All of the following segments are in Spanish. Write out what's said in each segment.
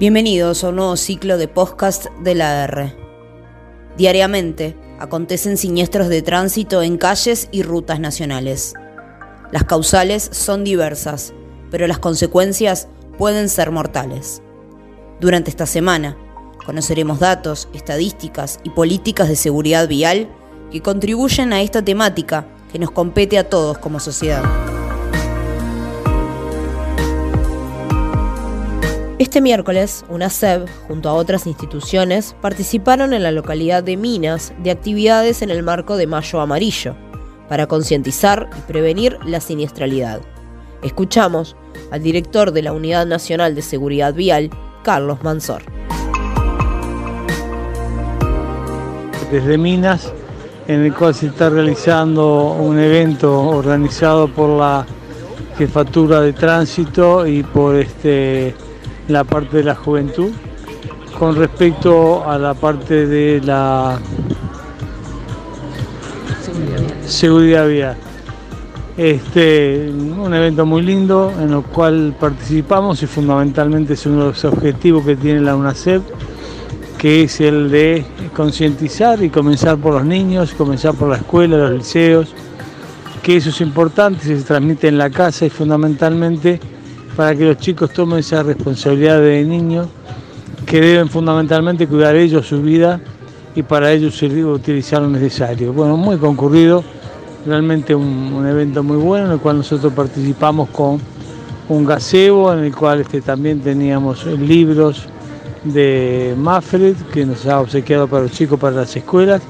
Bienvenidos a un nuevo ciclo de podcast de la R. Diariamente acontecen siniestros de tránsito en calles y rutas nacionales. Las causales son diversas, pero las consecuencias pueden ser mortales. Durante esta semana conoceremos datos, estadísticas y políticas de seguridad vial que contribuyen a esta temática que nos compete a todos como sociedad. Este miércoles, UNASEB, junto a otras instituciones, participaron en la localidad de Minas de actividades en el marco de Mayo Amarillo, para concientizar y prevenir la siniestralidad. Escuchamos al director de la Unidad Nacional de Seguridad Vial, Carlos Mansor. Desde Minas, en el cual se está realizando un evento organizado por la Jefatura de Tránsito y por este la parte de la juventud. Con respecto a la parte de la seguridad vial. Este, un evento muy lindo en el cual participamos y fundamentalmente es uno de los objetivos que tiene la UNACEP, que es el de concientizar y comenzar por los niños, comenzar por la escuela, los liceos, que eso es importante, se transmite en la casa y fundamentalmente para que los chicos tomen esa responsabilidad de niños que deben fundamentalmente cuidar ellos su vida y para ello utilizar lo necesario. Bueno, muy concurrido, realmente un, evento muy bueno en el cual nosotros participamos con un gazebo en el cual este, también teníamos libros de Mafred que nos ha obsequiado para los chicos para las escuelas.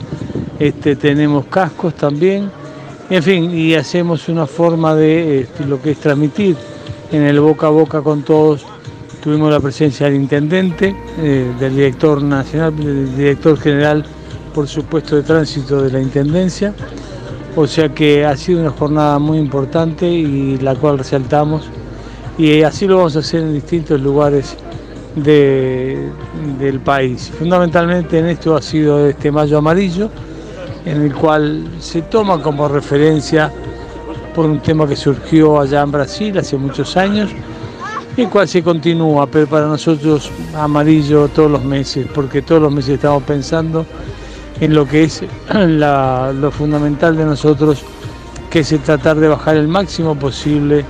Este, tenemos cascos también, en fin, y hacemos una forma de este, lo que es transmitir en el boca a boca con todos. Tuvimos la presencia del intendente, eh, del director nacional, del director general, por supuesto, de tránsito de la intendencia. O sea que ha sido una jornada muy importante y la cual resaltamos. Y así lo vamos a hacer en distintos lugares del país. Fundamentalmente en esto ha sido este Mayo Amarillo, en el cual se toma como referencia por un tema que surgió allá en Brasil hace muchos años, el cual se continúa, pero para nosotros amarillo todos los meses, porque todos los meses estamos pensando en lo que es lo fundamental de nosotros, que es tratar de bajar el máximo posible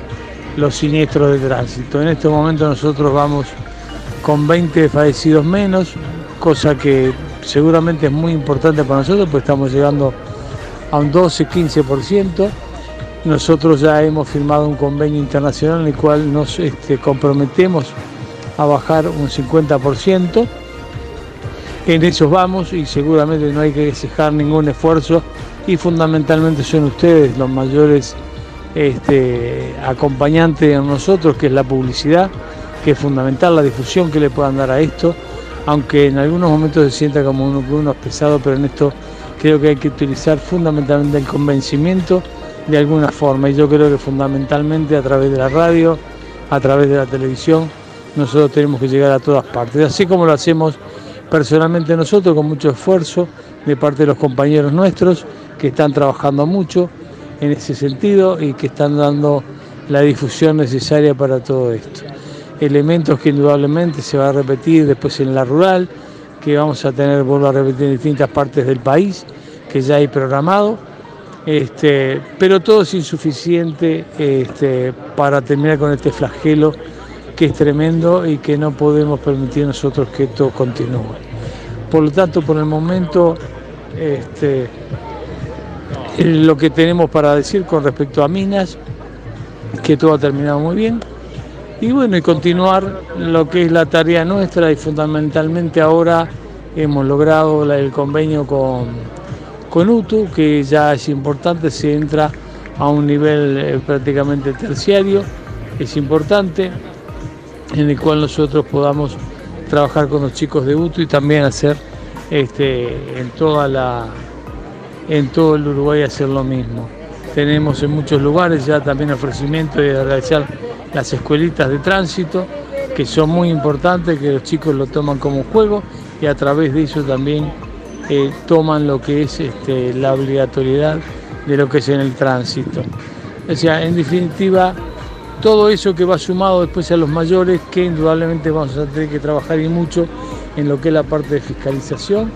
los siniestros de tránsito. En este momento nosotros vamos con 20 fallecidos menos, cosa que seguramente es muy importante para nosotros, pues estamos llegando a un 12-15%. Nosotros ya hemos firmado un convenio internacional en el cual nos este, comprometemos a bajar un 50%. En eso vamos y seguramente no hay que dejar ningún esfuerzo y fundamentalmente son ustedes los mayores este, acompañantes de nosotros, que es la publicidad, que es fundamental la difusión que le puedan dar a esto, aunque en algunos momentos se sienta como uno, uno es pesado, pero en esto creo que hay que utilizar fundamentalmente el convencimiento de alguna forma. Y yo creo que fundamentalmente a través de la radio, a través de la televisión, nosotros tenemos que llegar a todas partes. Así como lo hacemos personalmente nosotros, con mucho esfuerzo de parte de los compañeros nuestros que están trabajando mucho en ese sentido y que están dando la difusión necesaria para todo esto. Elementos que indudablemente se va a repetir después en la rural, que vamos a tener, vuelvo a repetir, en distintas partes del país, que ya hay programado este, pero todo es insuficiente este, para terminar con este flagelo que es tremendo y que no podemos permitir nosotros que esto continúe. Por lo tanto, por el momento, este, lo que tenemos para decir con respecto a Minas, que todo ha terminado muy bien, y bueno, y continuar lo que es la tarea nuestra y fundamentalmente ahora hemos logrado el convenio con con UTU, que ya es importante, se entra a un nivel eh, prácticamente terciario, es importante, en el cual nosotros podamos trabajar con los chicos de UTU y también hacer este, en toda la en todo el Uruguay hacer lo mismo. Tenemos en muchos lugares ya también ofrecimiento de realizar las escuelitas de tránsito, que son muy importantes, que los chicos lo toman como juego y a través de eso también eh, toman lo que es este, la obligatoriedad de lo que es en el tránsito. O sea, en definitiva, todo eso que va sumado después a los mayores, que indudablemente vamos a tener que trabajar y mucho en lo que es la parte de fiscalización,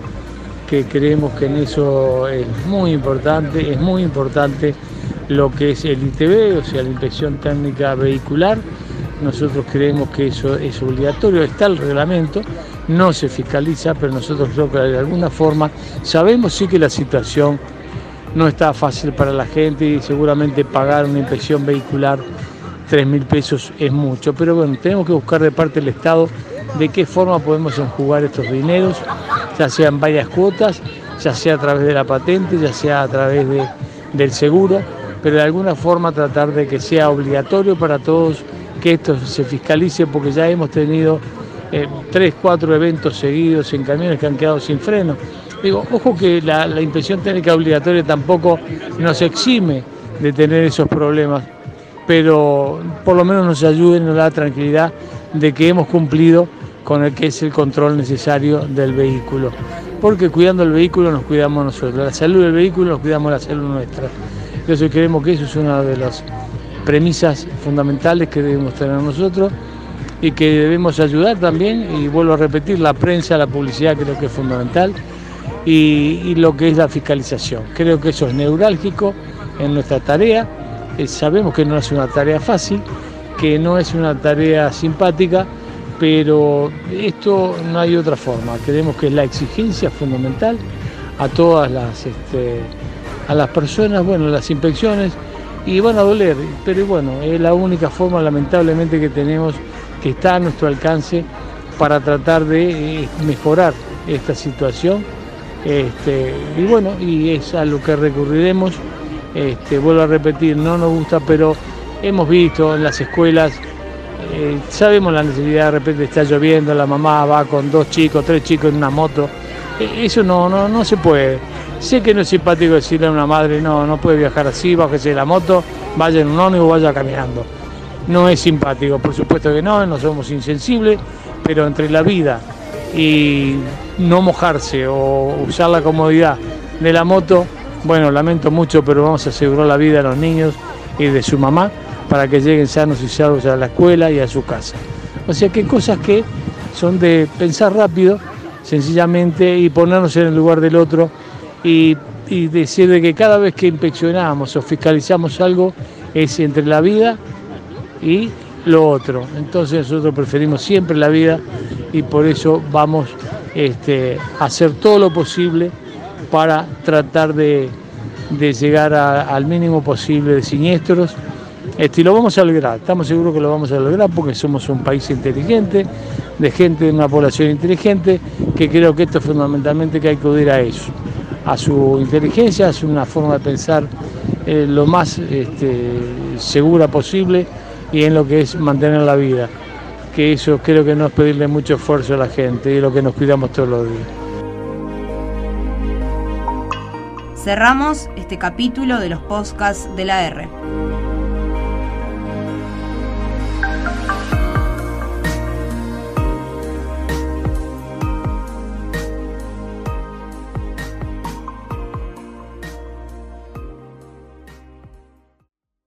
que creemos que en eso es muy importante, es muy importante lo que es el ITV, o sea, la inspección técnica vehicular. Nosotros creemos que eso es obligatorio, está el reglamento, no se fiscaliza, pero nosotros creo que de alguna forma sabemos sí que la situación no está fácil para la gente y seguramente pagar una inspección vehicular 3 mil pesos es mucho, pero bueno, tenemos que buscar de parte del Estado de qué forma podemos enjugar estos dineros, ya sea en varias cuotas, ya sea a través de la patente, ya sea a través del seguro, pero de alguna forma tratar de que sea obligatorio para todos que esto se fiscalice, porque ya hemos tenido eh, tres, cuatro eventos seguidos en camiones que han quedado sin freno. Digo, ojo que la, la inspección técnica obligatoria tampoco nos exime de tener esos problemas pero por lo menos nos ayuden, nos da tranquilidad de que hemos cumplido con el que es el control necesario del vehículo. Porque cuidando el vehículo nos cuidamos nosotros, la salud del vehículo nos cuidamos la salud nuestra. Entonces creemos que eso es una de las premisas fundamentales que debemos tener nosotros y que debemos ayudar también, y vuelvo a repetir, la prensa, la publicidad creo que es fundamental, y, lo que es la fiscalización. Creo que eso es neurálgico en nuestra tarea eh, sabemos que no es una tarea fácil, que no es una tarea simpática, pero esto no hay otra forma. Creemos que es la exigencia fundamental a todas las, este, a las personas, bueno, las inspecciones, y van a doler, pero bueno, es la única forma lamentablemente que tenemos que está a nuestro alcance para tratar de eh, mejorar esta situación. Este, y bueno, y es a lo que recurriremos este, vuelvo a repetir, no nos gusta, pero hemos visto en las escuelas, eh, sabemos la necesidad, de repente está lloviendo, la mamá va con dos chicos, tres chicos en una moto, e, eso no, no, no se puede. Sé que no es simpático decirle a una madre, no, no puede viajar así, bájese de la moto, vaya en un ónibus, vaya caminando. No es simpático, por supuesto que no, no somos insensibles, pero entre la vida y no mojarse o usar la comodidad de la moto, bueno, lamento mucho, pero vamos a asegurar la vida de los niños y de su mamá para que lleguen sanos y salvos a la escuela y a su casa. O sea que cosas que son de pensar rápido, sencillamente, y ponernos en el lugar del otro y, decir de que cada vez que inspeccionamos o fiscalizamos algo es entre la vida y lo otro. Entonces nosotros preferimos siempre la vida y por eso vamos este, a hacer todo lo posible para tratar de, llegar al mínimo posible de siniestros. Este, y lo vamos a lograr, estamos seguros que lo vamos a lograr porque somos un país inteligente, de gente de una población inteligente, que creo que esto es fundamentalmente que hay que acudir a eso, a su inteligencia, a su forma de pensar eh, lo más este, segura posible y en lo que es mantener la vida, que eso creo que no es pedirle mucho esfuerzo a la gente y lo que nos cuidamos todos los días. Cerramos este capítulo de los podcasts de la R.